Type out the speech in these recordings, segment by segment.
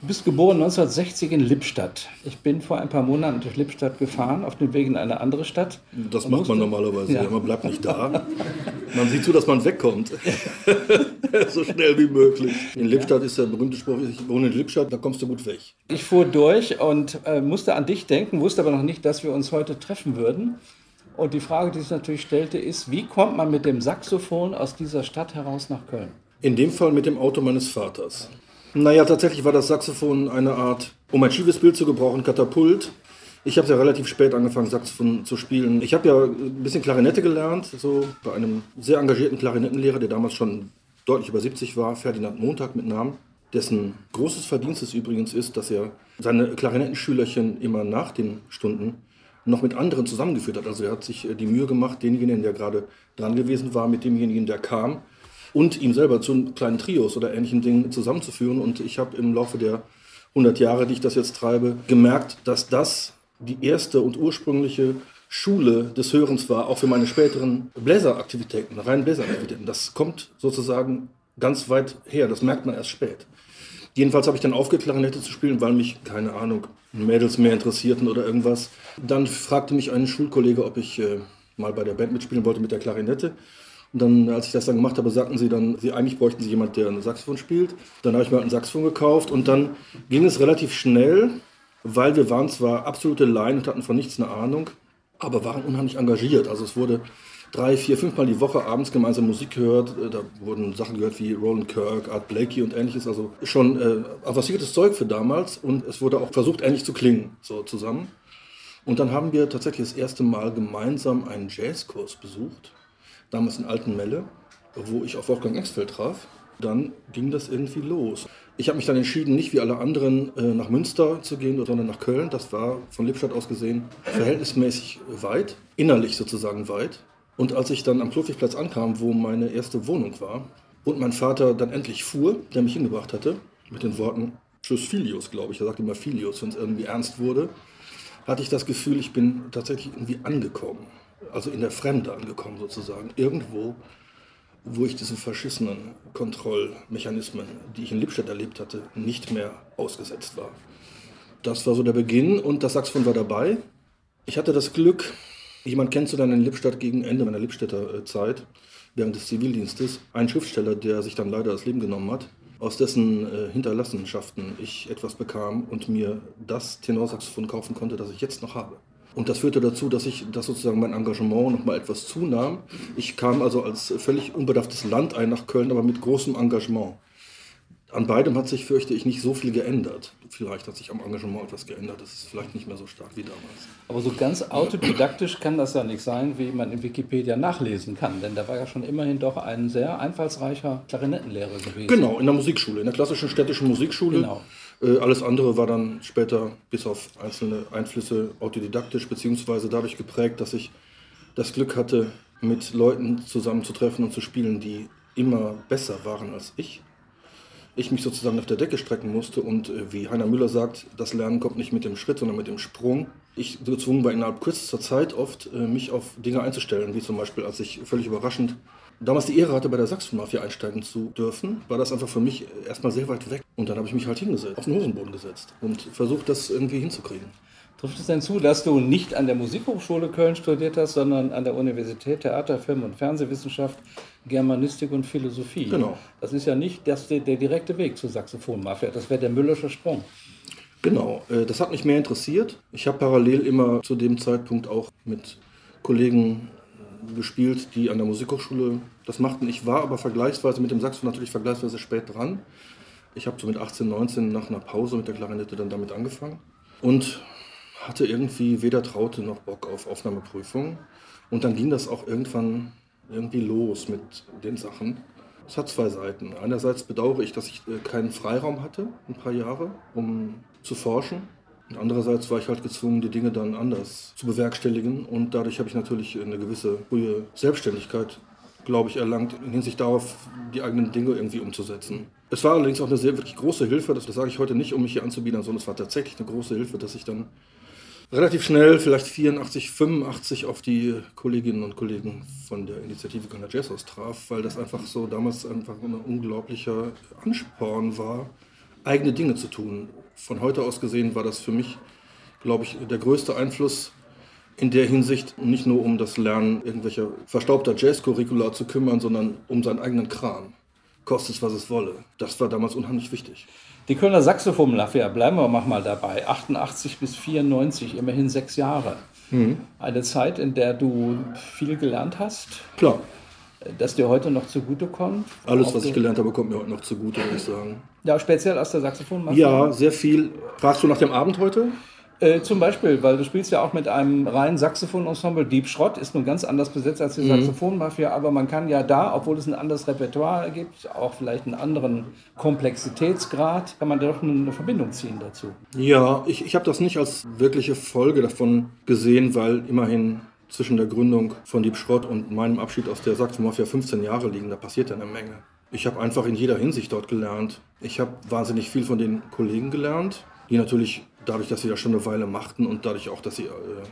Du bist geboren 1960 in Lippstadt. Ich bin vor ein paar Monaten durch Lippstadt gefahren, auf dem Weg in eine andere Stadt. Das macht man normalerweise, ja. man bleibt nicht da. Man sieht zu, dass man wegkommt. so schnell wie möglich. In Lippstadt ist der berühmte Spruch, ich wohne in Lippstadt, da kommst du gut weg. Ich fuhr durch und äh, musste an dich denken, wusste aber noch nicht, dass wir uns heute treffen würden. Und die Frage, die sich natürlich stellte, ist, wie kommt man mit dem Saxophon aus dieser Stadt heraus nach Köln? In dem Fall mit dem Auto meines Vaters. Naja, tatsächlich war das Saxophon eine Art, um ein schiefes Bild zu gebrauchen, Katapult. Ich habe ja relativ spät angefangen, Saxophon zu spielen. Ich habe ja ein bisschen Klarinette gelernt, so bei einem sehr engagierten Klarinettenlehrer, der damals schon deutlich über 70 war, Ferdinand Montag mit Namen, dessen großes Verdienst es übrigens ist, dass er seine Klarinettenschülerchen immer nach den Stunden noch mit anderen zusammengeführt hat. Also er hat sich die Mühe gemacht, denjenigen, der gerade dran gewesen war, mit demjenigen, der kam, und ihm selber zu kleinen Trios oder ähnlichen Dingen zusammenzuführen. Und ich habe im Laufe der 100 Jahre, die ich das jetzt treibe, gemerkt, dass das die erste und ursprüngliche Schule des Hörens war, auch für meine späteren Bläseraktivitäten, rein Bläseraktivitäten. Das kommt sozusagen ganz weit her, das merkt man erst spät. Jedenfalls habe ich dann aufgehört, Klarinette zu spielen, weil mich, keine Ahnung, Mädels mehr interessierten oder irgendwas. Dann fragte mich ein Schulkollege, ob ich äh, mal bei der Band mitspielen wollte mit der Klarinette. Und dann, als ich das dann gemacht habe, sagten sie dann, sie eigentlich bräuchten sie jemand, der ein Saxophon spielt. Dann habe ich mir ein Saxophon gekauft und dann ging es relativ schnell, weil wir waren zwar absolute Laien und hatten von nichts eine Ahnung, aber waren unheimlich engagiert. Also es wurde drei, vier, fünfmal die Woche abends gemeinsam Musik gehört. Da wurden Sachen gehört wie Roland Kirk, Art Blakey und ähnliches. Also schon äh, avanciertes Zeug für damals und es wurde auch versucht, ähnlich zu klingen, so zusammen. Und dann haben wir tatsächlich das erste Mal gemeinsam einen Jazzkurs besucht damals in Altenmelle, wo ich auf Wolfgang Exfeld traf. Dann ging das irgendwie los. Ich habe mich dann entschieden, nicht wie alle anderen äh, nach Münster zu gehen, sondern nach Köln. Das war von Lippstadt aus gesehen verhältnismäßig weit, innerlich sozusagen weit. Und als ich dann am Klofigplatz ankam, wo meine erste Wohnung war, und mein Vater dann endlich fuhr, der mich hingebracht hatte, mit den Worten Tschüss Filius, glaube ich, er sagte immer Filius, wenn es irgendwie ernst wurde, hatte ich das Gefühl, ich bin tatsächlich irgendwie angekommen also in der Fremde angekommen sozusagen. Irgendwo, wo ich diesen verschissenen Kontrollmechanismen, die ich in Lippstadt erlebt hatte, nicht mehr ausgesetzt war. Das war so der Beginn und das Saxophon war dabei. Ich hatte das Glück, jemand dann in Lippstadt gegen Ende meiner Lippstädter äh, Zeit, während des Zivildienstes, einen Schriftsteller, der sich dann leider das Leben genommen hat, aus dessen äh, Hinterlassenschaften ich etwas bekam und mir das Tenorsaxophon kaufen konnte, das ich jetzt noch habe. Und das führte dazu, dass ich, dass sozusagen mein Engagement noch mal etwas zunahm. Ich kam also als völlig unbedarftes Land ein nach Köln, aber mit großem Engagement. An beidem hat sich, fürchte ich, nicht so viel geändert. Vielleicht hat sich am Engagement etwas geändert. Das ist vielleicht nicht mehr so stark wie damals. Aber so ganz autodidaktisch kann das ja nicht sein, wie man in Wikipedia nachlesen kann. Denn da war ja schon immerhin doch ein sehr einfallsreicher Klarinettenlehrer gewesen. Genau, in der Musikschule, in der klassischen städtischen Musikschule. Genau. Äh, alles andere war dann später bis auf einzelne Einflüsse autodidaktisch, beziehungsweise dadurch geprägt, dass ich das Glück hatte, mit Leuten zusammenzutreffen und zu spielen, die immer besser waren als ich. Ich mich sozusagen auf der Decke strecken musste und äh, wie Heiner Müller sagt, das Lernen kommt nicht mit dem Schritt, sondern mit dem Sprung. Ich gezwungen war innerhalb kürzester Zeit oft, äh, mich auf Dinge einzustellen, wie zum Beispiel, als ich völlig überraschend damals die Ehre hatte, bei der Saxophonmafia einsteigen zu dürfen, war das einfach für mich erstmal sehr weit weg. Und dann habe ich mich halt hingesetzt, auf den Hosenboden gesetzt und versucht, das irgendwie hinzukriegen. Trifft es denn zu, dass du nicht an der Musikhochschule Köln studiert hast, sondern an der Universität Theater, Film- und Fernsehwissenschaft, Germanistik und Philosophie? Genau. Das ist ja nicht das, der, der direkte Weg zur Saxophonmafia, das wäre der Müllersche Sprung. Genau, äh, das hat mich mehr interessiert. Ich habe parallel immer zu dem Zeitpunkt auch mit Kollegen gespielt, die an der Musikhochschule das machten. Ich war aber vergleichsweise mit dem Saxophon natürlich vergleichsweise spät dran. Ich habe so mit 18, 19 nach einer Pause mit der Klarinette dann damit angefangen und hatte irgendwie weder Traute noch Bock auf Aufnahmeprüfung. Und dann ging das auch irgendwann irgendwie los mit den Sachen. Es hat zwei Seiten. Einerseits bedauere ich, dass ich äh, keinen Freiraum hatte, ein paar Jahre, um zu forschen. Andererseits war ich halt gezwungen, die Dinge dann anders zu bewerkstelligen. Und dadurch habe ich natürlich eine gewisse frühe Selbstständigkeit, glaube ich, erlangt, in Hinsicht darauf, die eigenen Dinge irgendwie umzusetzen. Es war allerdings auch eine sehr wirklich große Hilfe, das, das sage ich heute nicht, um mich hier anzubieten, sondern es war tatsächlich eine große Hilfe, dass ich dann relativ schnell, vielleicht 84, 85, auf die Kolleginnen und Kollegen von der Initiative Kölner Jazzhaus traf, weil das einfach so damals einfach ein unglaublicher Ansporn war, eigene Dinge zu tun. Von heute aus gesehen war das für mich, glaube ich, der größte Einfluss in der Hinsicht nicht nur um das Lernen irgendwelcher verstaubter Jazz-Curricula zu kümmern, sondern um seinen eigenen Kram. Kostet es, was es wolle. Das war damals unheimlich wichtig. Die Kölner Saxophon-Mafia, bleiben wir mal dabei, 88 bis 94, immerhin sechs Jahre. Mhm. Eine Zeit, in der du viel gelernt hast. Klar. Das dir heute noch zugutekommt. Alles, was ich gelernt habe, kommt mir heute noch zugute, würde ich sagen. Ja, speziell aus der Saxophon-Mafia? Ja, sehr viel. Fragst du nach dem Abend heute? Äh, zum Beispiel, weil du spielst ja auch mit einem reinen Saxophon-Ensemble. Deep Schrott ist nun ganz anders besetzt als die mhm. Saxophon-Mafia, aber man kann ja da, obwohl es ein anderes Repertoire gibt, auch vielleicht einen anderen Komplexitätsgrad, kann man doch eine Verbindung ziehen dazu. Ja, ich, ich habe das nicht als wirkliche Folge davon gesehen, weil immerhin zwischen der Gründung von Deep Schrott und meinem Abschied aus der Saxophon-Mafia 15 Jahre liegen. Da passiert ja eine Menge. Ich habe einfach in jeder Hinsicht dort gelernt. Ich habe wahnsinnig viel von den Kollegen gelernt, die natürlich dadurch, dass sie das schon eine Weile machten und dadurch auch, dass sie äh,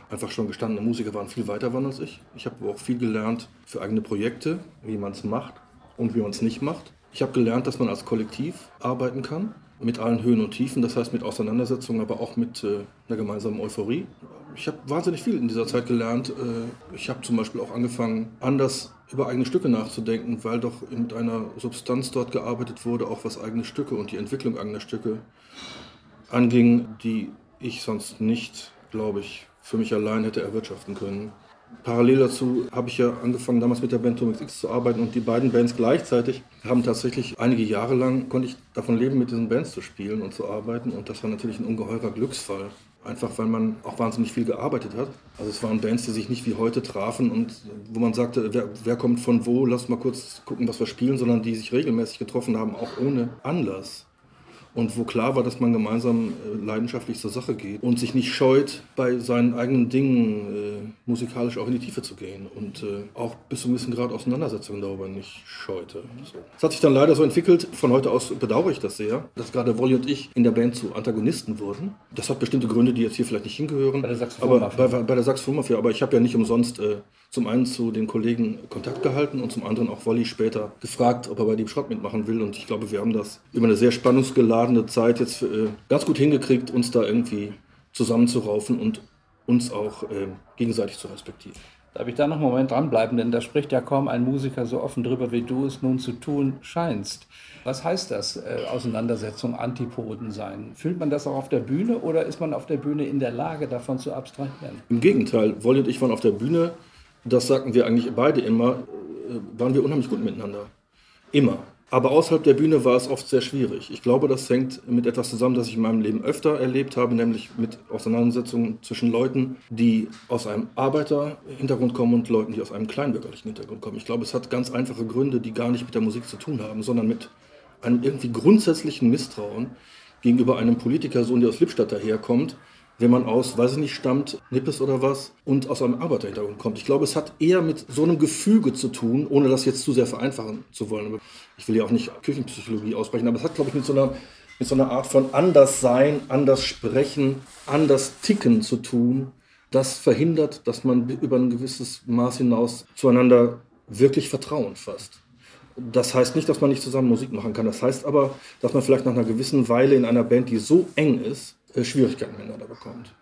einfach schon gestandene Musiker waren, viel weiter waren als ich. Ich habe auch viel gelernt für eigene Projekte, wie man es macht und wie man es nicht macht. Ich habe gelernt, dass man als Kollektiv arbeiten kann, mit allen Höhen und Tiefen, das heißt mit Auseinandersetzungen, aber auch mit äh, einer gemeinsamen Euphorie. Ich habe wahnsinnig viel in dieser Zeit gelernt. Äh, ich habe zum Beispiel auch angefangen, anders über eigene Stücke nachzudenken, weil doch mit einer Substanz dort gearbeitet wurde, auch was eigene Stücke und die Entwicklung eigener Stücke anging, die ich sonst nicht, glaube ich, für mich allein hätte erwirtschaften können. Parallel dazu habe ich ja angefangen, damals mit der Band Tomix X zu arbeiten und die beiden Bands gleichzeitig haben tatsächlich einige Jahre lang, konnte ich davon leben, mit diesen Bands zu spielen und zu arbeiten und das war natürlich ein ungeheurer Glücksfall. Einfach weil man auch wahnsinnig viel gearbeitet hat. Also es waren Bands, die sich nicht wie heute trafen und wo man sagte, wer, wer kommt von wo, lass mal kurz gucken, was wir spielen, sondern die sich regelmäßig getroffen haben, auch ohne Anlass und wo klar war, dass man gemeinsam äh, leidenschaftlich zur Sache geht und sich nicht scheut, bei seinen eigenen Dingen äh, musikalisch auch in die Tiefe zu gehen und äh, auch bis zu einem gewissen Grad Auseinandersetzungen darüber nicht scheute. So. Das hat sich dann leider so entwickelt, von heute aus bedauere ich das sehr, dass gerade Wolli und ich in der Band zu Antagonisten wurden. Das hat bestimmte Gründe, die jetzt hier vielleicht nicht hingehören. Bei der Saxophonmafia. Aber bei, bei der Saxophonmafia, aber ich habe ja nicht umsonst äh, zum einen zu den Kollegen Kontakt gehalten und zum anderen auch Wolli später gefragt, ob er bei dem Schrott mitmachen will und ich glaube, wir haben das über eine sehr spannungsgeladene geladene Zeit jetzt äh, ganz gut hingekriegt, uns da irgendwie zusammenzuraufen und uns auch äh, gegenseitig zu respektieren. Darf ich da noch einen Moment dranbleiben, denn da spricht ja kaum ein Musiker so offen drüber, wie du es nun zu tun scheinst. Was heißt das, äh, Auseinandersetzung, Antipoden sein? Fühlt man das auch auf der Bühne oder ist man auf der Bühne in der Lage, davon zu abstrahieren? Im Gegenteil, Wolli und ich waren auf der Bühne, das sagten wir eigentlich beide immer, äh, waren wir unheimlich gut miteinander. Immer. Aber außerhalb der Bühne war es oft sehr schwierig. Ich glaube, das hängt mit etwas zusammen, das ich in meinem Leben öfter erlebt habe, nämlich mit Auseinandersetzungen zwischen Leuten, die aus einem Arbeiterhintergrund kommen und Leuten, die aus einem kleinbürgerlichen Hintergrund kommen. Ich glaube, es hat ganz einfache Gründe, die gar nicht mit der Musik zu tun haben, sondern mit einem irgendwie grundsätzlichen Misstrauen gegenüber einem Politikersohn, der aus Lippstadt daherkommt, wenn man aus, weiß ich nicht, stammt, Nippes oder was, und aus einem Arbeiterhintergrund kommt. Ich glaube, es hat eher mit so einem Gefüge zu tun, ohne das jetzt zu sehr vereinfachen zu wollen. Ich will ja auch nicht Küchenpsychologie aussprechen, aber es hat, glaube ich, mit so einer, mit so einer Art von Anderssein, anders sprechen, anders ticken zu tun. Das verhindert, dass man über ein gewisses Maß hinaus zueinander wirklich Vertrauen fasst. Das heißt nicht, dass man nicht zusammen Musik machen kann. Das heißt aber, dass man vielleicht nach einer gewissen Weile in einer Band, die so eng ist, äh, Schwierigkeiten miteinander bekommt.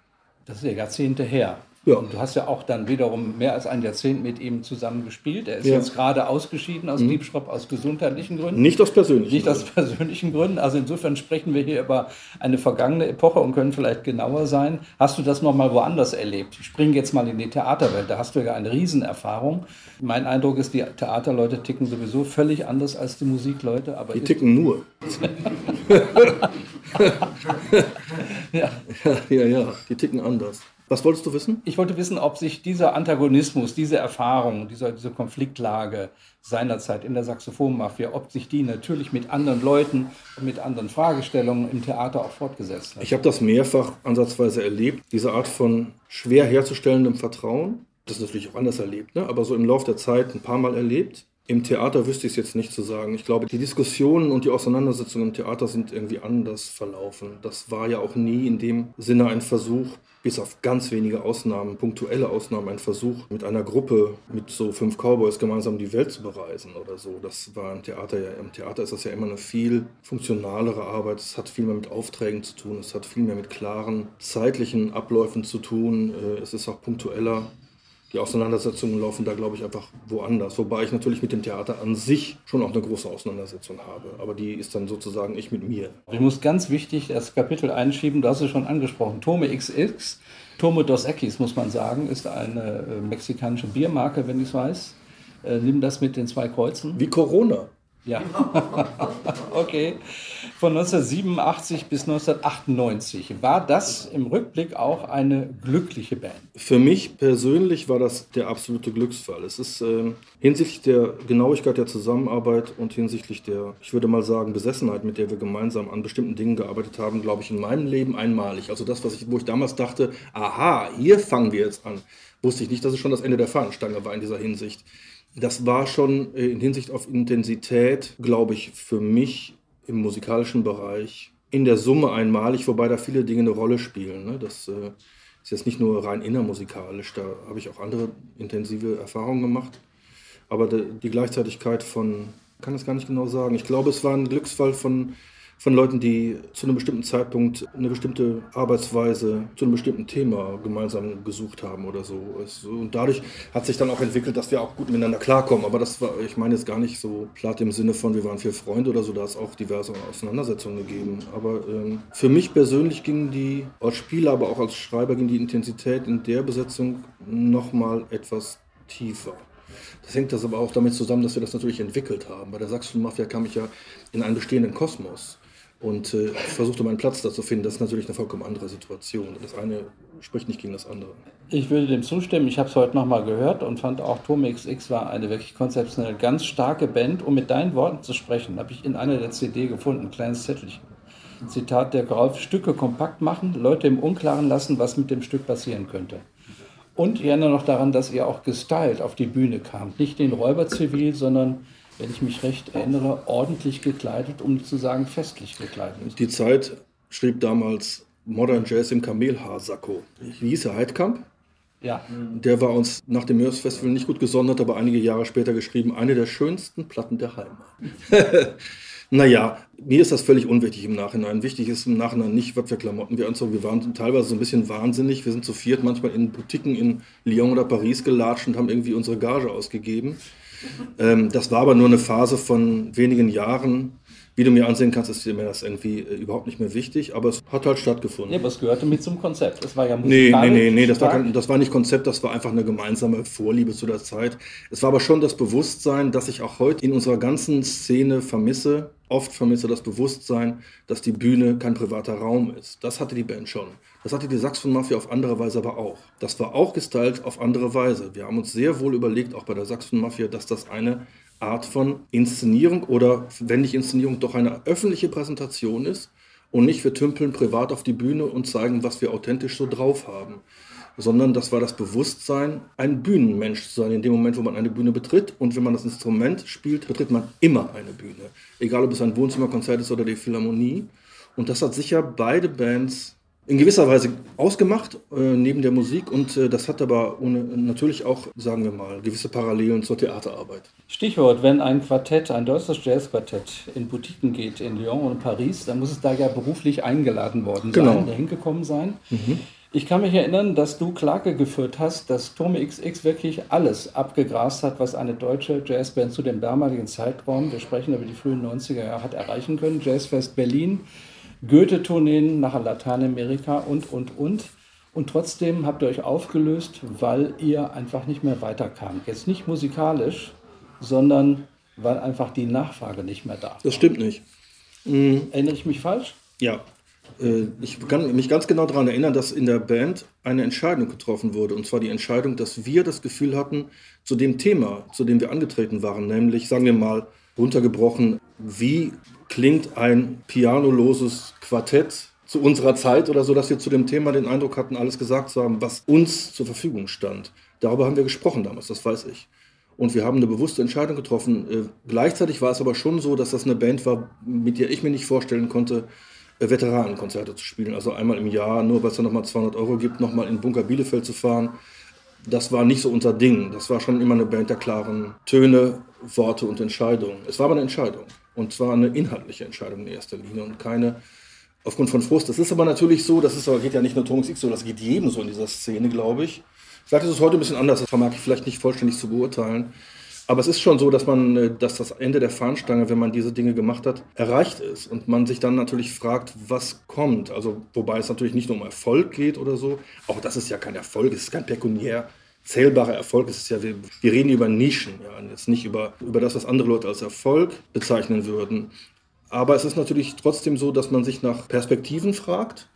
Das ist ja Jahrzehnte her. Ja. Und du hast ja auch dann wiederum mehr als ein Jahrzehnt mit ihm zusammen gespielt. Er ist ja. jetzt gerade ausgeschieden aus mhm. Diebschrott aus gesundheitlichen Gründen. Nicht aus persönlichen Nicht Gründen. aus persönlichen Gründen. Also insofern sprechen wir hier über eine vergangene Epoche und können vielleicht genauer sein. Hast du das nochmal woanders erlebt? Ich springe jetzt mal in die Theaterwelt. Da hast du ja eine Riesenerfahrung. Mein Eindruck ist, die Theaterleute ticken sowieso völlig anders als die Musikleute. Aber die ticken nur. ja. ja, ja, die ticken anders. Was wolltest du wissen? Ich wollte wissen, ob sich dieser Antagonismus, diese Erfahrung, diese, diese Konfliktlage seinerzeit in der Saxophonmafia, ob sich die natürlich mit anderen Leuten und mit anderen Fragestellungen im Theater auch fortgesetzt hat. Ich habe das mehrfach ansatzweise erlebt, diese Art von schwer herzustellendem Vertrauen. Das ist natürlich auch anders erlebt, ne? aber so im Laufe der Zeit ein paar Mal erlebt. Im Theater wüsste ich es jetzt nicht zu sagen. Ich glaube, die Diskussionen und die Auseinandersetzungen im Theater sind irgendwie anders verlaufen. Das war ja auch nie in dem Sinne ein Versuch, bis auf ganz wenige Ausnahmen, punktuelle Ausnahmen, ein Versuch, mit einer Gruppe, mit so fünf Cowboys gemeinsam die Welt zu bereisen oder so. Das war im Theater ja, im Theater ist das ja immer eine viel funktionalere Arbeit. Es hat viel mehr mit Aufträgen zu tun, es hat viel mehr mit klaren zeitlichen Abläufen zu tun. Äh, es ist auch punktueller die Auseinandersetzungen laufen da, glaube ich, einfach woanders. Wobei ich natürlich mit dem Theater an sich schon auch eine große Auseinandersetzung habe. Aber die ist dann sozusagen ich mit mir. Ich muss ganz wichtig das Kapitel einschieben, du hast es schon angesprochen. Tome XX, Tome Dos Equis, muss man sagen, ist eine äh, mexikanische Biermarke, wenn ich es weiß. Äh, nimm das mit den zwei Kreuzen. Wie Corona. Ja, okay. Von 1987 bis 1998. War das im Rückblick auch eine glückliche Band? Für mich persönlich war das der absolute Glücksfall. Es ist äh, hinsichtlich der Genauigkeit der Zusammenarbeit und hinsichtlich der, ich würde mal sagen, Besessenheit, mit der wir gemeinsam an bestimmten Dingen gearbeitet haben, glaube ich, in meinem Leben einmalig. Also das, was ich, wo ich damals dachte, aha, hier fangen wir jetzt an, wusste ich nicht, dass es schon das Ende der Fahnenstange war in dieser Hinsicht das war schon äh, in Hinsicht auf Intensität, glaube ich, für mich im musikalischen Bereich in der Summe einmalig, wobei da viele Dinge eine Rolle spielen. Ne? Das äh, ist jetzt nicht nur rein innermusikalisch, da habe ich auch andere intensive Erfahrungen gemacht. Aber die Gleichzeitigkeit von, kann es gar nicht genau sagen. Ich glaube, es war ein Glücksfall von von Leuten, die zu einem bestimmten Zeitpunkt eine bestimmte Arbeitsweise zu einem bestimmten Thema gemeinsam gesucht haben oder so. Und dadurch hat sich dann auch entwickelt, dass wir auch gut miteinander klarkommen. Aber das war, ich meine jetzt gar nicht so platt im Sinne von, wir waren vier Freunde oder so, da es auch diverse Auseinandersetzungen gegeben. Aber ähm, für mich persönlich ging die, als Spieler, aber auch als Schreiber, ging die Intensität in der Besetzung nochmal etwas tiefer. Das hängt das aber auch damit zusammen, dass wir das natürlich entwickelt haben. Bei der Sachsen-Mafia kam ich ja in einen bestehenden Kosmos und äh, versuchte meinen Platz da zu finden. Das ist natürlich eine vollkommen andere Situation. Das eine spricht nicht gegen das andere. Ich würde dem zustimmen. Ich habe es heute nochmal gehört und fand auch Turm XX war eine wirklich konzeptionell ganz starke Band. Um mit deinen Worten zu sprechen, habe ich in einer der CD gefunden, ein kleines Zettelchen. Zitat der Grauf, Stücke kompakt machen, Leute im Unklaren lassen, was mit dem Stück passieren könnte. Und ich erinnere noch daran, dass ihr auch gestylt auf die Bühne kamt. Nicht den Räuberzivil, sondern wenn ich mich recht erinnere, ordentlich gekleidet, um nicht zu sagen festlich gekleidet. Die Zeit schrieb damals Modern Jazz im Kamelhaarsacko. Wie hieß er? Heidkamp? Ja. Der war uns nach dem Mörs Festival nicht gut gesondert, aber einige Jahre später geschrieben, eine der schönsten Platten der Heimat. naja, mir ist das völlig unwichtig im Nachhinein. Wichtig ist im Nachhinein nicht, was für Klamotten wir anzogen. Wir waren teilweise so ein bisschen wahnsinnig. Wir sind zu viert manchmal in Boutiquen in Lyon oder Paris gelatscht und haben irgendwie unsere Gage ausgegeben. Ähm, das war aber nur eine Phase von wenigen Jahren. Wie du mir ansehen kannst, ist mir das irgendwie äh, überhaupt nicht mehr wichtig, aber es hat halt stattgefunden. Ja, aber es gehörte mit zum Konzept. Es war ja Nee, nee, nee, nee das, war kein, das war nicht Konzept, das war einfach eine gemeinsame Vorliebe zu der Zeit. Es war aber schon das Bewusstsein, dass ich auch heute in unserer ganzen Szene vermisse, oft vermisse das Bewusstsein, dass die Bühne kein privater Raum ist. Das hatte die Band schon. Das hatte die Saxophon-Mafia auf andere Weise aber auch. Das war auch gestylt auf andere Weise. Wir haben uns sehr wohl überlegt, auch bei der Saxophon-Mafia, dass das eine Art von Inszenierung oder, wenn nicht Inszenierung, doch eine öffentliche Präsentation ist und nicht wir tümpeln privat auf die Bühne und zeigen, was wir authentisch so drauf haben sondern das war das Bewusstsein, ein Bühnenmensch zu sein, in dem Moment, wo man eine Bühne betritt. Und wenn man das Instrument spielt, betritt man immer eine Bühne. Egal, ob es ein Wohnzimmerkonzert ist oder die Philharmonie. Und das hat sicher beide Bands in gewisser Weise ausgemacht, äh, neben der Musik. Und äh, das hat aber ohne, natürlich auch, sagen wir mal, gewisse Parallelen zur Theaterarbeit. Stichwort, wenn ein Quartett, ein deutsches Jazzquartett in Boutiquen geht, in Lyon und Paris, dann muss es da ja beruflich eingeladen worden genau. sein, hingekommen sein. Mhm. Ich kann mich erinnern, dass du Klage geführt hast, dass Tome XX wirklich alles abgegrast hat, was eine deutsche Jazzband zu dem damaligen Zeitraum, wir sprechen über die frühen 90er Jahre, hat erreichen können. Jazzfest Berlin, Goethe-Tourneen nach Lateinamerika und, und, und. Und trotzdem habt ihr euch aufgelöst, weil ihr einfach nicht mehr weiterkamt. Jetzt nicht musikalisch, sondern weil einfach die Nachfrage nicht mehr da war. Das stimmt nicht. Mhm. Erinnere ich mich falsch? Ja, äh, ich kann mich ganz genau daran erinnern, dass in der Band eine Entscheidung getroffen wurde. Und zwar die Entscheidung, dass wir das Gefühl hatten, zu dem Thema, zu dem wir angetreten waren, nämlich, sagen wir mal, runtergebrochen, wie klingt ein pianoloses Quartett zu unserer Zeit oder so, dass wir zu dem Thema den Eindruck hatten, alles gesagt zu haben, was uns zur Verfügung stand. Darüber haben wir gesprochen damals, das weiß ich. Und wir haben eine bewusste Entscheidung getroffen. Äh, gleichzeitig war es aber schon so, dass das eine Band war, mit der ich mir nicht vorstellen konnte, äh, Veteranenkonzerte zu spielen. Also einmal im Jahr, nur weil es da nochmal 200 Euro gibt, nochmal in Bunker Bielefeld zu fahren. Das war nicht so unser Ding. Das war schon immer eine Band der klaren Töne, Worte und Entscheidungen. Es war aber eine Entscheidung. Und zwar eine inhaltliche Entscheidung in erster Linie und keine aufgrund von Frust. Das ist aber natürlich so, das ist, aber geht ja nicht nur Thomas X so, das geht jedem so in dieser Szene, glaube ich. Vielleicht ist es heute ein bisschen anders, das vermag ich vielleicht nicht vollständig zu beurteilen. Aber es ist schon so, dass man, äh, dass das Ende der Fahnenstange, wenn man diese Dinge gemacht hat, erreicht ist und man sich dann natürlich fragt, was kommt. Also wobei es natürlich nicht nur um Erfolg geht oder so. Auch das ist ja kein Erfolg, es ist kein pekuniär zählbarer Erfolg. Es ist ja, wir, wir reden über Nischen, ja, jetzt nicht über, über das, was andere Leute als Erfolg bezeichnen würden. Aber es ist natürlich trotzdem so, dass man sich nach Perspektiven fragt.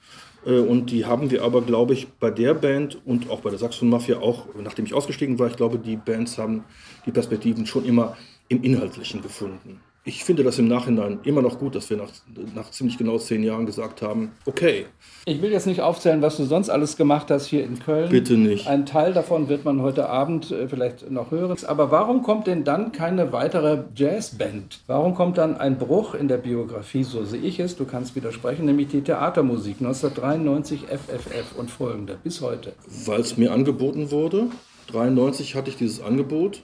Äh, und die haben wir aber, glaube ich, bei der Band und auch bei der Saxophon Mafia auch, nachdem ich ausgestiegen war, ich glaube, die Bands haben die Perspektiven schon immer im Inhaltlichen gefunden. Ich finde das im Nachhinein immer noch gut, dass wir nach, nach ziemlich genau zehn Jahren gesagt haben, okay. Ich will jetzt nicht aufzählen, was du sonst alles gemacht hast hier in Köln. Bitte nicht. Ein Teil davon wird man heute Abend äh, vielleicht noch hören. Aber warum kommt denn dann keine weitere Jazzband? Warum kommt dann ein Bruch in der Biografie, so sehe ich es, du kannst widersprechen, nämlich die Theatermusik 1993 FFF und folgende bis heute? Weil es mir angeboten wurde. 1993 hatte ich dieses Angebot.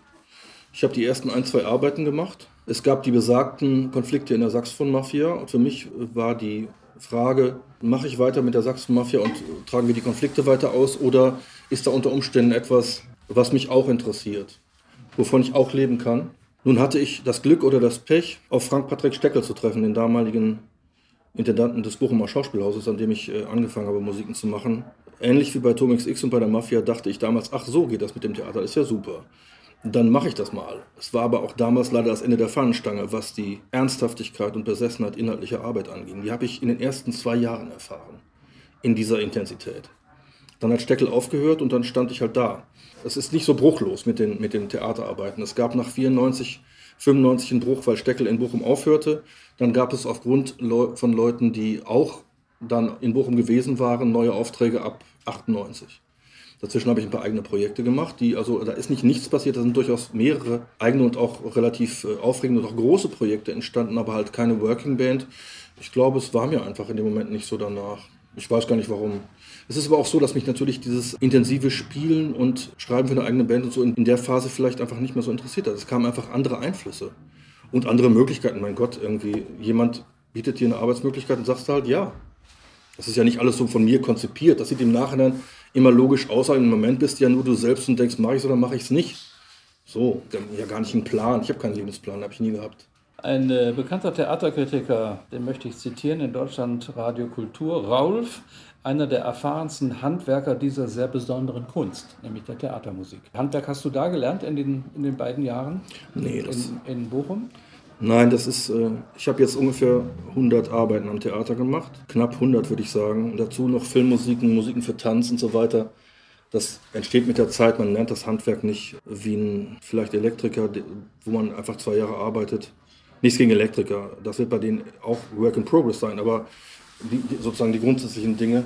Ich habe die ersten ein, zwei Arbeiten gemacht es gab die besagten Konflikte in der Saxophon-Mafia für mich war die Frage, mache ich weiter mit der Saxophon-Mafia und tragen wir die Konflikte weiter aus oder ist da unter Umständen etwas, was mich auch interessiert, wovon ich auch leben kann? Nun hatte ich das Glück oder das Pech, auf Frank-Patrick Steckel zu treffen, den damaligen Intendanten des Bochumer Schauspielhauses, an dem ich äh, angefangen habe, Musiken zu machen. Ähnlich wie bei Tomix X und bei der Mafia dachte ich damals, ach so geht das mit dem Theater, ist ja super dann mache ich das mal. Es war aber auch damals leider das Ende der Fahnenstange, was die Ernsthaftigkeit und Besessenheit inhaltlicher Arbeit anging. Die habe ich in den ersten zwei Jahren erfahren, in dieser Intensität. Dann hat Steckel aufgehört und dann stand ich halt da. Es ist nicht so bruchlos mit den, mit den Theaterarbeiten. Es gab nach 94, 95 einen Bruch, weil Steckel in Bochum aufhörte. Dann gab es aufgrund von Leuten, die auch dann in Bochum gewesen waren, neue Aufträge ab 98. Dazwischen habe ich ein paar eigene Projekte gemacht, die, also da ist nicht nichts passiert, da sind durchaus mehrere eigene und auch relativ äh, aufregende und auch große Projekte entstanden, aber halt keine Working Band. Ich glaube, es war mir einfach in dem Moment nicht so danach. Ich weiß gar nicht warum. Es ist aber auch so, dass mich natürlich dieses intensive Spielen und Schreiben für eine eigene Band und so in, in der Phase vielleicht einfach nicht mehr so interessiert hat. Es kamen einfach andere Einflüsse und andere Möglichkeiten. Mein Gott, irgendwie jemand bietet dir eine Arbeitsmöglichkeit und sagst halt ja. Das ist ja nicht alles so von mir konzipiert. Das sieht im Nachhinein immer logisch aus. Im Moment bist du ja nur du selbst und denkst, mache ich es oder mache ich es nicht. So, ja gar nicht einen Plan. Ich habe keinen Lebensplan, habe ich nie gehabt. Ein äh, bekannter Theaterkritiker, den möchte ich zitieren, in Deutschland Radio Kultur, Raulf, einer der erfahrensten Handwerker dieser sehr besonderen Kunst, nämlich der Theatermusik. Handwerk hast du da gelernt in den, in den beiden Jahren? Nee, das in, in Bochum? Nein, das ist, äh, ich habe jetzt ungefähr 100 Arbeiten am Theater gemacht, knapp 100 würde ich sagen. Und dazu noch Filmmusiken, Musiken für Tanz und so weiter. Das entsteht mit der Zeit, man lernt das Handwerk nicht wie ein vielleicht Elektriker, wo man einfach zwei Jahre arbeitet. Nichts gegen Elektriker, das wird bei denen auch Work in Progress sein, aber die, sozusagen die grundsätzlichen Dinge.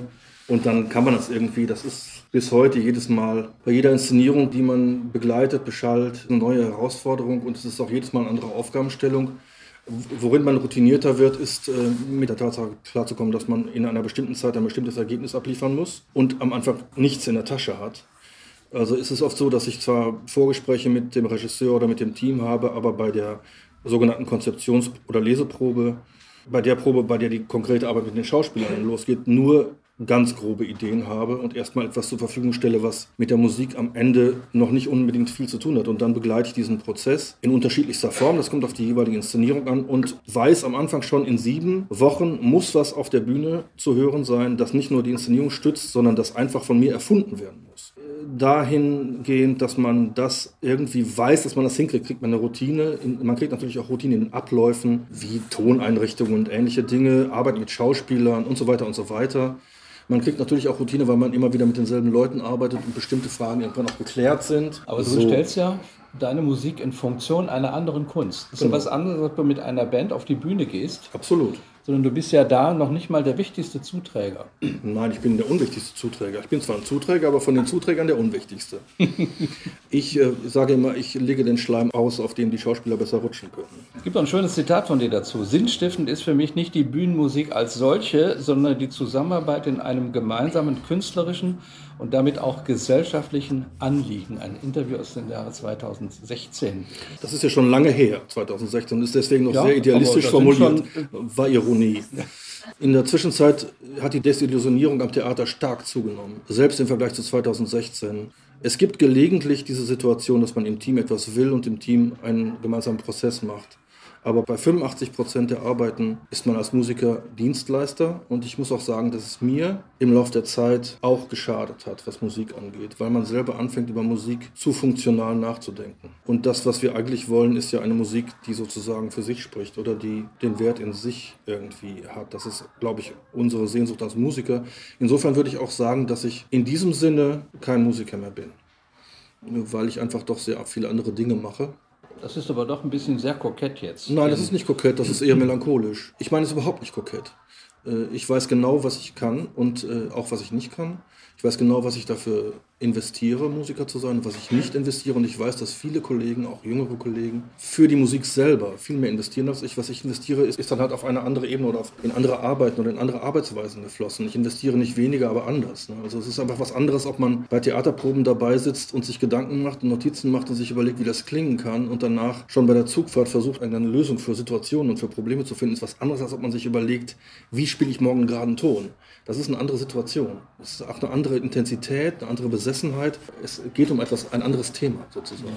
Und dann kann man das irgendwie, das ist bis heute jedes Mal bei jeder Inszenierung, die man begleitet, beschallt, eine neue Herausforderung und es ist auch jedes Mal eine andere Aufgabenstellung. Worin man routinierter wird, ist äh, mit der Tatsache klarzukommen, dass man in einer bestimmten Zeit ein bestimmtes Ergebnis abliefern muss und am Anfang nichts in der Tasche hat. Also ist es oft so, dass ich zwar Vorgespräche mit dem Regisseur oder mit dem Team habe, aber bei der sogenannten Konzeptions- oder Leseprobe, bei der Probe, bei der die konkrete Arbeit mit den Schauspielern losgeht, nur ganz grobe Ideen habe und erstmal etwas zur Verfügung stelle, was mit der Musik am Ende noch nicht unbedingt viel zu tun hat. Und dann begleite ich diesen Prozess in unterschiedlichster Form. Das kommt auf die jeweilige Inszenierung an und weiß am Anfang schon, in sieben Wochen muss was auf der Bühne zu hören sein, das nicht nur die Inszenierung stützt, sondern das einfach von mir erfunden werden muss. Dahingehend, dass man das irgendwie weiß, dass man das hinkriegt, kriegt man eine Routine. Man kriegt natürlich auch Routine in den Abläufen, wie Toneinrichtungen und ähnliche Dinge, Arbeit mit Schauspielern und so weiter und so weiter. Man kriegt natürlich auch Routine, weil man immer wieder mit denselben Leuten arbeitet und bestimmte Fragen irgendwann auch geklärt sind. Aber so. du stellst ja deine Musik in Funktion einer anderen Kunst. Das ist genau. was anderes, als du mit einer Band auf die Bühne gehst. Absolut. Sondern du bist ja da noch nicht mal der wichtigste Zuträger. Nein, ich bin der unwichtigste Zuträger. Ich bin zwar ein Zuträger, aber von den Zuträgern der unwichtigste. ich äh, sage immer, ich lege den Schleim aus, auf dem die Schauspieler besser rutschen können. Es gibt auch ein schönes Zitat von dir dazu. Sinnstiftend ist für mich nicht die Bühnenmusik als solche, sondern die Zusammenarbeit in einem gemeinsamen künstlerischen und damit auch gesellschaftlichen Anliegen. Ein Interview aus dem Jahre 2016. Das ist ja schon lange her, 2016, ist deswegen noch ja, sehr idealistisch formuliert. War Ironie. In der Zwischenzeit hat die Desillusionierung am Theater stark zugenommen, selbst im Vergleich zu 2016. Es gibt gelegentlich diese Situation, dass man im Team etwas will und im Team einen gemeinsamen Prozess macht. Aber bei 85 Prozent der Arbeiten ist man als Musiker Dienstleister. Und ich muss auch sagen, dass es mir im Laufe der Zeit auch geschadet hat, was Musik angeht, weil man selber anfängt, über Musik zu funktional nachzudenken. Und das, was wir eigentlich wollen, ist ja eine Musik, die sozusagen für sich spricht oder die den Wert in sich irgendwie hat. Das ist, glaube ich, unsere Sehnsucht als Musiker. Insofern würde ich auch sagen, dass ich in diesem Sinne kein Musiker mehr bin weil ich einfach doch sehr viele andere Dinge mache. Das ist aber doch ein bisschen sehr kokett jetzt. Nein, das ist nicht kokett, das ist eher melancholisch. Ich meine es überhaupt nicht kokett. Äh, ich weiß genau, was ich kann und äh, auch was ich nicht kann. Ich weiß genau, was ich dafür investiere, Musiker zu sein, was ich nicht investiere. Und ich weiß, dass viele Kollegen, auch jüngere Kollegen, für die Musik selber viel mehr investieren als ich. Was ich investiere, ist, ist dann halt auf eine andere Ebene oder in andere Arbeiten oder in andere Arbeitsweisen geflossen. Ich investiere nicht weniger, aber anders. Ne? Also es ist einfach was anderes, ob man bei Theaterproben dabei sitzt und sich Gedanken macht und Notizen macht und sich überlegt, wie das klingen kann und danach schon bei der Zugfahrt versucht, eine Lösung für Situationen und für Probleme zu finden, ist was anderes, als ob man sich überlegt, wie spiele ich morgen einen geraden Ton. Das ist eine andere Situation. Es ist auch eine andere Intensität, eine andere Besessenheit. Es geht um etwas, ein anderes Thema sozusagen.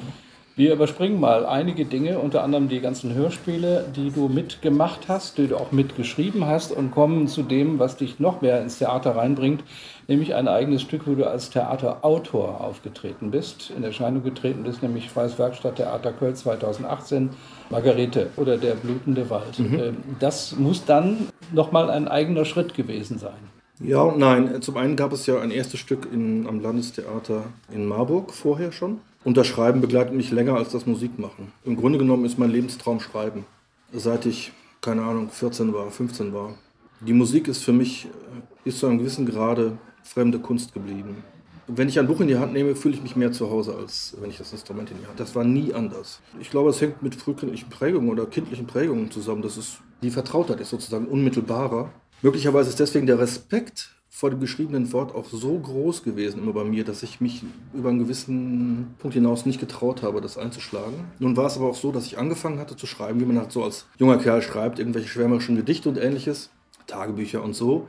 Wir überspringen mal einige Dinge, unter anderem die ganzen Hörspiele, die du mitgemacht hast, die du auch mitgeschrieben hast und kommen zu dem, was dich noch mehr ins Theater reinbringt, nämlich ein eigenes Stück, wo du als Theaterautor aufgetreten bist, in Erscheinung getreten bist, nämlich Freies Werkstatttheater Köln 2018, Margarete oder Der blutende Wald. Mhm. Ähm, das muss dann nochmal ein eigener Schritt gewesen sein. Ja und nein. Zum einen gab es ja ein erstes Stück in, am Landestheater in Marburg vorher schon. Und das Schreiben begleitet mich länger als das Musikmachen. Im Grunde genommen ist mein Lebenstraum Schreiben. Seit ich, keine Ahnung, 14 war, 15 war. Die Musik ist für mich, äh, ist zu einem gewissen Grade fremde Kunst geblieben. Wenn ich ein Buch in die Hand nehme, fühle ich mich mehr zu Hause, als wenn ich das Instrument in die Hand. Das war nie anders. Ich glaube, es hängt mit frühkindlichen Prägungen oder kindlichen Prägungen zusammen. Das ist, die Vertrautheit ist sozusagen unmittelbarer. Möglicherweise ist deswegen der Respekt vor dem geschriebenen Wort auch so groß gewesen immer bei mir, dass ich mich über einen gewissen Punkt hinaus nicht getraut habe, das einzuschlagen. Nun war es aber auch so, dass ich angefangen hatte zu schreiben, wie man halt so als junger Kerl schreibt, irgendwelche schwärmerischen Gedichte und ähnliches, Tagebücher und so.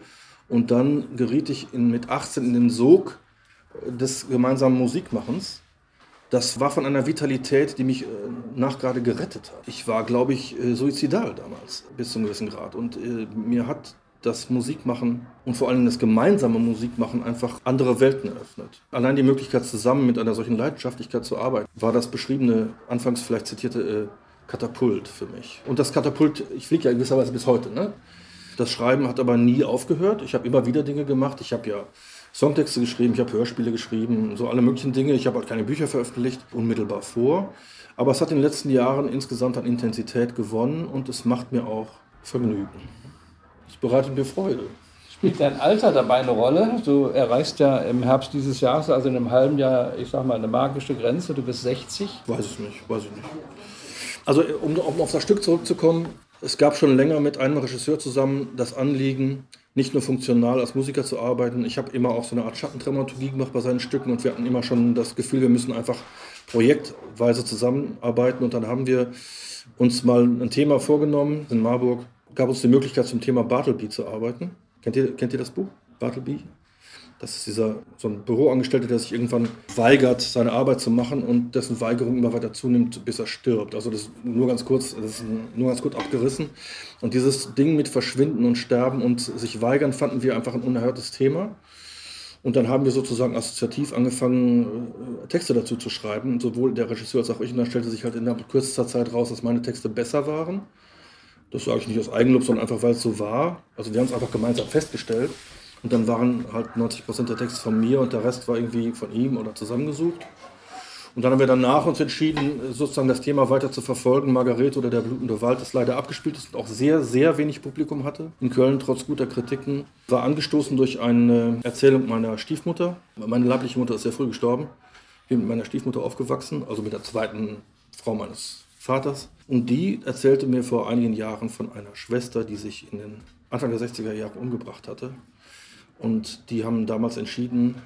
Und dann geriet ich in, mit 18 in den Sog des gemeinsamen Musikmachens. Das war von einer Vitalität, die mich äh, nachgerade gerettet hat. Ich war, glaube ich, äh, suizidal damals, bis zu einem gewissen Grad. Und äh, mir hat das Musikmachen und vor allem das gemeinsame Musikmachen einfach andere Welten eröffnet. Allein die Möglichkeit, zusammen mit einer solchen Leidenschaftlichkeit zu arbeiten, war das beschriebene, anfangs vielleicht zitierte äh, Katapult für mich. Und das Katapult, ich fliege ja gewisserweise bis heute. Ne? Das Schreiben hat aber nie aufgehört. Ich habe immer wieder Dinge gemacht. Ich habe ja Songtexte geschrieben, ich habe Hörspiele geschrieben, so alle möglichen Dinge. Ich habe halt keine Bücher veröffentlicht, unmittelbar vor. Aber es hat in den letzten Jahren insgesamt an Intensität gewonnen und es macht mir auch Vergnügen. Es bereitet mir Freude. Spielt dein Alter dabei eine Rolle? Du erreichst ja im Herbst dieses Jahres, also in einem halben Jahr, ich sag mal, eine magische Grenze. Du bist 60. Weiß ich nicht, weiß ich nicht. Also, um, um auf das Stück zurückzukommen, es gab schon länger mit einem Regisseur zusammen das Anliegen, nicht nur funktional als Musiker zu arbeiten. Ich habe immer auch so eine Art Schattendramaturgie gemacht bei seinen Stücken und wir hatten immer schon das Gefühl, wir müssen einfach projektweise zusammenarbeiten. Und dann haben wir uns mal ein Thema vorgenommen in Marburg, gab uns die Möglichkeit, zum Thema Bartleby zu arbeiten. Kennt ihr, kennt ihr das Buch? Bartleby? Das ist dieser so ein Büroangestellter, der sich irgendwann weigert, seine Arbeit zu machen und dessen Weigerung immer weiter zunimmt, bis er stirbt. Also das nur ganz kurz, das ist nur ganz kurz abgerissen. Und dieses Ding mit Verschwinden und Sterben und sich weigern fanden wir einfach ein unerhörtes Thema. Und dann haben wir sozusagen assoziativ angefangen, äh, Texte dazu zu schreiben. Sowohl der Regisseur als auch ich. Und dann stellte sich halt in kürzester Zeit raus, dass meine Texte besser waren. Das sage ich nicht aus Eigenlob, sondern einfach, weil es so war. Also wir haben es einfach gemeinsam festgestellt. Und dann waren halt 90 Prozent der Texte von mir und der Rest war irgendwie von ihm oder zusammengesucht. Und dann haben wir danach uns entschieden, sozusagen das Thema weiter zu verfolgen. Margarete oder der blutende Wald ist leider abgespielt ist und auch sehr, sehr wenig Publikum hatte. In Köln, trotz guter Kritiken, war angestoßen durch eine Erzählung meiner Stiefmutter. Meine leibliche Mutter ist sehr früh gestorben. Ich bin mit meiner Stiefmutter aufgewachsen, also mit der zweiten Frau meines Vaters. Und die erzählte mir vor einigen Jahren von einer Schwester, die sich in den Anfang der 60er Jahre umgebracht hatte. Und die haben damals entschieden,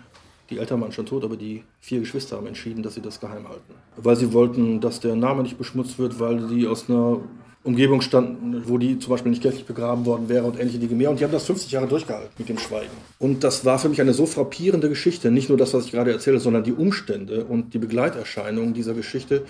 die Eltern waren schon tot, aber die vier Geschwister haben entschieden, dass sie das geheim halten. Weil sie wollten, dass der Name nicht beschmutzt wird, weil die aus einer Umgebung standen, wo die zum Beispiel nicht kirchlich begraben worden wäre und ähnliche Dinge mehr. Und die haben das 50 Jahre durchgehalten mit dem Schweigen. Und das war für mich eine so frappierende Geschichte. Nicht nur das, was ich gerade erzähle, sondern die Umstände und die Begleiterscheinungen dieser Geschichte,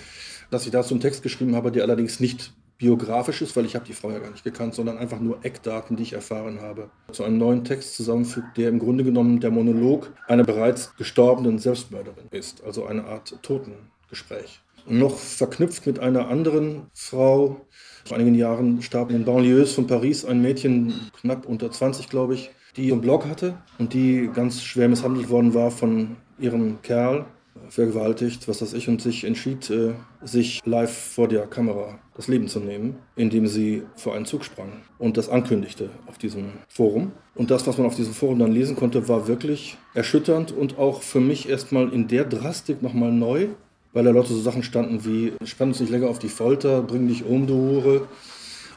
dass ich dazu einen Text geschrieben habe, der allerdings nicht biografisch ist, weil ich habe die Frau ja gar nicht gekannt, sondern einfach nur Eckdaten, die ich erfahren habe, zu einem neuen Text zusammenfügt, der im Grunde genommen der Monolog einer bereits gestorbenen Selbstmörderin ist, also eine Art Totengespräch. Noch verknüpft mit einer anderen Frau, vor einigen Jahren starb in den Banlieues von Paris ein Mädchen, knapp unter 20, glaube ich, die einen Blog hatte und die ganz schwer misshandelt worden war von ihrem Kerl, vergewaltigt, was weiß ich, und sich entschied, äh, sich live vor der Kamera das Leben zu nehmen, indem sie vor einen Zug sprang und das ankündigte auf diesem Forum. Und das, was man auf diesem Forum dann lesen konnte, war wirklich erschütternd und auch für mich erstmal in der Drastik nochmal neu, weil da Leute so Sachen standen wie, spann uns nicht länger auf die Folter, bring dich um, du Hure.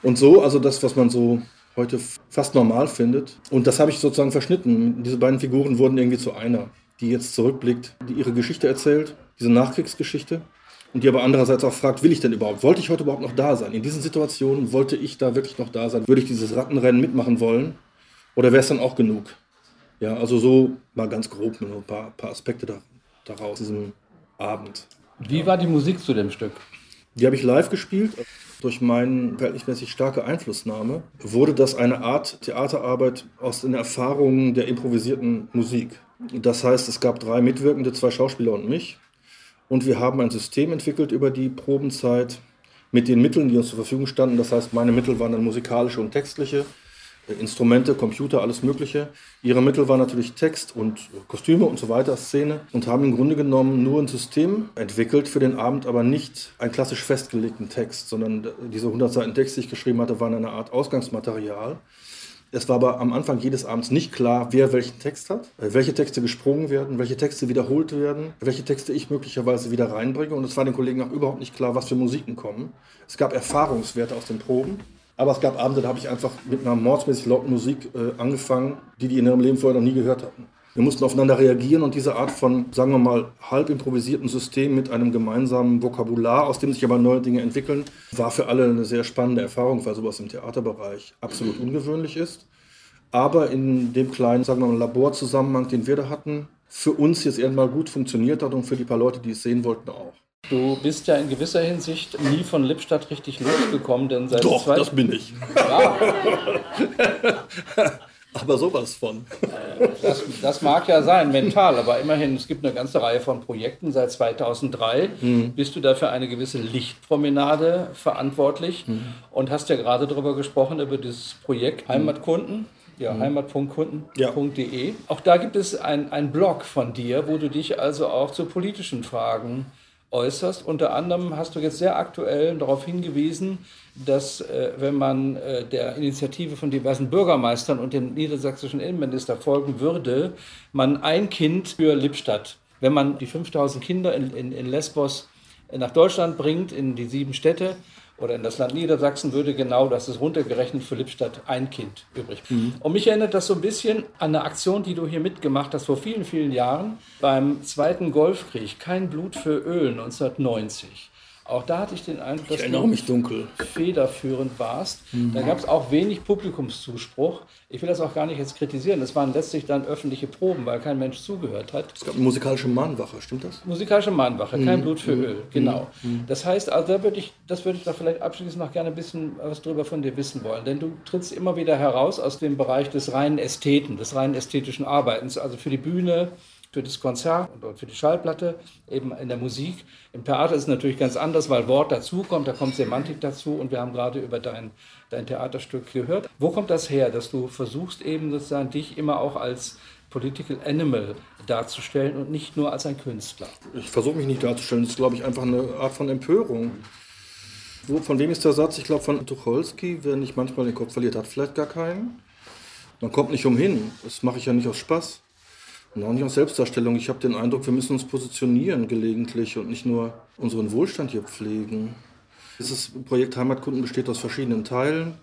Und so, also das, was man so heute fast normal findet. Und das habe ich sozusagen verschnitten. Diese beiden Figuren wurden irgendwie zu einer die jetzt zurückblickt, die ihre Geschichte erzählt, diese Nachkriegsgeschichte, und die aber andererseits auch fragt, will ich denn überhaupt, wollte ich heute überhaupt noch da sein? In diesen Situationen wollte ich da wirklich noch da sein? Würde ich dieses Rattenrennen mitmachen wollen? Oder wäre es dann auch genug? Ja, also so mal ganz grob nur ein paar, paar Aspekte da, daraus, diesem Abend. Wie war die Musik zu dem Stück? Die habe ich live gespielt. Durch meine verhältnismäßig starke Einflussnahme wurde das eine Art Theaterarbeit aus den Erfahrungen der improvisierten Musik. Das heißt, es gab drei Mitwirkende, zwei Schauspieler und mich. Und wir haben ein System entwickelt über die Probenzeit mit den Mitteln, die uns zur Verfügung standen. Das heißt, meine Mittel waren dann musikalische und textliche. Instrumente, Computer, alles Mögliche. Ihre Mittel waren natürlich Text und Kostüme und so weiter, Szene und haben im Grunde genommen nur ein System entwickelt für den Abend, aber nicht einen klassisch festgelegten Text, sondern diese 100 Seiten Text, die ich geschrieben hatte, waren eine Art Ausgangsmaterial. Es war aber am Anfang jedes Abends nicht klar, wer welchen Text hat, äh, welche Texte gesprungen werden, welche Texte wiederholt werden, welche Texte ich möglicherweise wieder reinbringe. Und es war den Kollegen auch überhaupt nicht klar, was für Musiken kommen. Es gab Erfahrungswerte aus den Proben. Aber es gab Abende, da habe ich einfach mit einer mordsmäßig lauten Musik äh, angefangen, die die in ihrem Leben vorher noch nie gehört hatten. Wir mussten aufeinander reagieren und diese Art von, sagen wir mal, halb improvisierten System mit einem gemeinsamen Vokabular, aus dem sich aber neue Dinge entwickeln, war für alle eine sehr spannende Erfahrung, weil sowas im Theaterbereich absolut ungewöhnlich ist. Aber in dem kleinen, sagen wir mal, Laborzusammenhang, den wir da hatten, für uns jetzt erstmal gut funktioniert hat und für die paar Leute, die es sehen wollten, auch. Du bist ja in gewisser Hinsicht nie von Lippstadt richtig losgekommen, denn seit Doch, das bin ich. Ja. aber sowas von. Das, das, mag ja sein, mental, aber immerhin, es gibt eine ganze Reihe von Projekten. Seit 2003 mhm. bist du dafür eine gewisse Lichtpromenade verantwortlich mhm. und hast ja gerade darüber gesprochen, über dieses Projekt Heimatkunden. Ja, mhm. heimat.kunden.de. Ja. Auch da gibt es einen Blog von dir, wo du dich also auch zu politischen Fragen äußerst. Unter anderem hast du jetzt sehr aktuell darauf hingewiesen, dass äh, wenn man äh, der Initiative von diversen Bürgermeistern und dem niedersächsischen Innenminister folgen würde, man ein Kind für Lippstadt, wenn man die 5000 Kinder in, in, in Lesbos nach Deutschland bringt, in die sieben Städte, oder in das Land Niedersachsen würde genau, das ist runtergerechnet für Lippstadt, ein Kind übrig. Mhm. Und mich erinnert das so ein bisschen an eine Aktion, die du hier mitgemacht hast vor vielen, vielen Jahren beim Zweiten Golfkrieg, Kein Blut für Öl 1990. Auch da hatte ich den Eindruck, dass du mich dunkel. federführend warst. Mhm. Da gab es auch wenig Publikumszuspruch. Ich will das auch gar nicht jetzt kritisieren. Das waren letztlich dann öffentliche Proben, weil kein Mensch zugehört hat. Es gab eine musikalische Mahnwache, stimmt das? Musikalische Mahnwache, mhm. kein Blut für mhm. Öl, genau. Mhm. Das heißt, also da würde ich, das würde ich da vielleicht abschließend noch gerne ein bisschen was drüber von dir wissen wollen. Denn du trittst immer wieder heraus aus dem Bereich des reinen Ästheten, des reinen ästhetischen Arbeitens, also für die Bühne für das Konzert und für die Schallplatte, eben in der Musik. Im Theater ist es natürlich ganz anders, weil Wort dazukommt, da kommt Semantik dazu und wir haben gerade über dein, dein Theaterstück gehört. Wo kommt das her, dass du versuchst eben sozusagen dich immer auch als Political Animal darzustellen und nicht nur als ein Künstler? Ich versuche mich nicht darzustellen, das ist glaube ich einfach eine Art von Empörung. Wo, von wem ist der Satz? Ich glaube von Tucholsky, wer nicht manchmal den Kopf verliert, hat vielleicht gar keinen. Man kommt nicht umhin. Das mache ich ja nicht aus Spaß. Auch nicht aus Selbstdarstellung. Ich habe den Eindruck, wir müssen uns positionieren gelegentlich und nicht nur unseren Wohlstand hier pflegen. Dieses Projekt Heimatkunden besteht aus verschiedenen Teilen.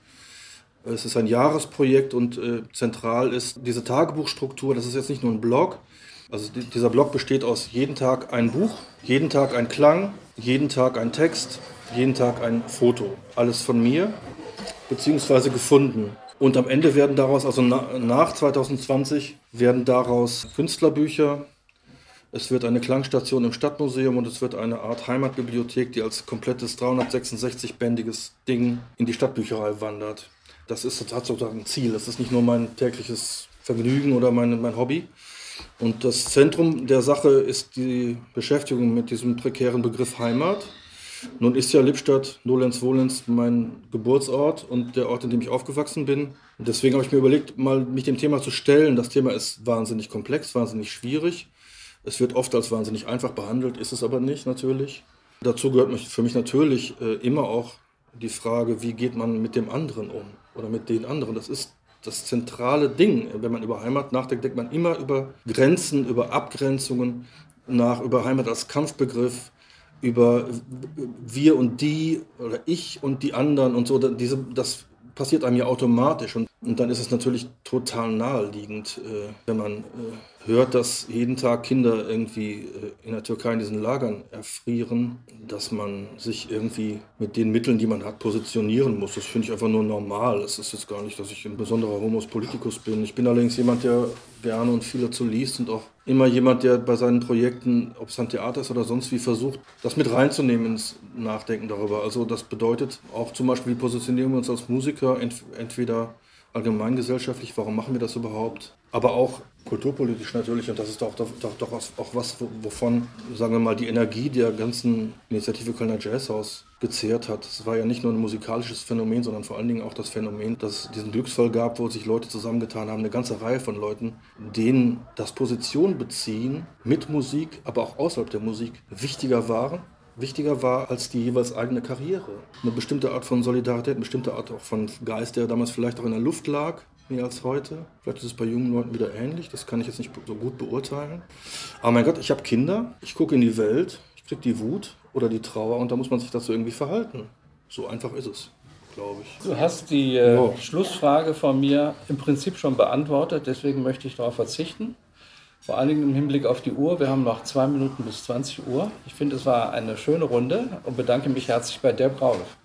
Es ist ein Jahresprojekt und äh, zentral ist diese Tagebuchstruktur. Das ist jetzt nicht nur ein Blog. Also die, dieser Blog besteht aus jeden Tag ein Buch, jeden Tag ein Klang, jeden Tag ein Text, jeden Tag ein Foto. Alles von mir, beziehungsweise gefunden. Und am Ende werden daraus, also na, nach 2020, werden daraus Künstlerbücher. Es wird eine Klangstation im Stadtmuseum und es wird eine Art Heimatbibliothek, die als komplettes 366-bändiges Ding in die Stadtbücherei wandert. Das ist sozusagen ein Ziel. Das ist nicht nur mein tägliches Vergnügen oder mein, mein Hobby. Und das Zentrum der Sache ist die Beschäftigung mit diesem prekären Begriff Heimat. Nun ist ja Lippstadt, Nolens Wohlens mein Geburtsort und der Ort, in dem ich aufgewachsen bin. Und deswegen habe ich mir überlegt, mal mich dem Thema zu stellen. Das Thema ist wahnsinnig komplex, wahnsinnig schwierig. Es wird oft als wahnsinnig einfach behandelt, ist es aber nicht natürlich. Dazu gehört für mich natürlich äh, immer auch die Frage, wie geht man mit dem anderen um oder mit den anderen. Das ist das zentrale Ding. Wenn man über Heimat nachdenkt, denkt man immer über Grenzen, über Abgrenzungen nach, über Heimat als Kampfbegriff über wir und die oder ich und die anderen und so, diese, das passiert einem ja automatisch. Und, und dann ist es natürlich total naheliegend, äh, wenn man äh, hört, dass jeden Tag Kinder irgendwie äh, in der Türkei in diesen Lagern erfrieren, dass man sich irgendwie mit den Mitteln, die man hat, positionieren muss. Das finde ich einfach nur normal. Es ist jetzt gar nicht, dass ich ein besonderer Homus Politicus bin. Ich bin allerdings jemand, der gerne und viel dazu liest und auch immer jemand, der bei seinen Projekten, ob es ein Theater ist oder sonst wie, versucht, das mit reinzunehmen ins Nachdenken darüber. Also das bedeutet auch zum Beispiel, wie positionieren wir uns als Musiker, entweder allgemeingesellschaftlich, warum machen wir das überhaupt, aber auch kulturpolitisch natürlich, und das ist doch, doch, doch auch was, wovon, sagen wir mal, die Energie der ganzen Initiative Kölner Jazzhaus gezehrt hat. Es war ja nicht nur ein musikalisches Phänomen, sondern vor allen Dingen auch das Phänomen, dass es diesen Glücksfall gab, wo sich Leute zusammengetan haben, eine ganze Reihe von Leuten, denen das Position beziehen mit Musik, aber auch außerhalb der Musik wichtiger waren wichtiger war als die jeweils eigene Karriere. Eine bestimmte Art von Solidarität, eine bestimmte Art auch von Geist, der damals vielleicht auch in der Luft lag, mehr als heute. Vielleicht ist es bei jungen Leuten wieder ähnlich, das kann ich jetzt nicht so gut beurteilen. Aber mein Gott, ich habe Kinder, ich gucke in die Welt, ich kriege die Wut oder die Trauer und da muss man sich dazu irgendwie verhalten. So einfach ist es. glaube Ich. Du hast die äh, oh. Schlussfrage von mir im Prinzip schon beantwortet, deswegen möchte ich darauf verzichten. Vor allen Dingen im Hinblick auf die Uhr. Wir haben noch zwei Minuten bis 20 Uhr. Ich finde, es war eine schöne Runde und bedanke mich herzlich bei Dirk Rauf.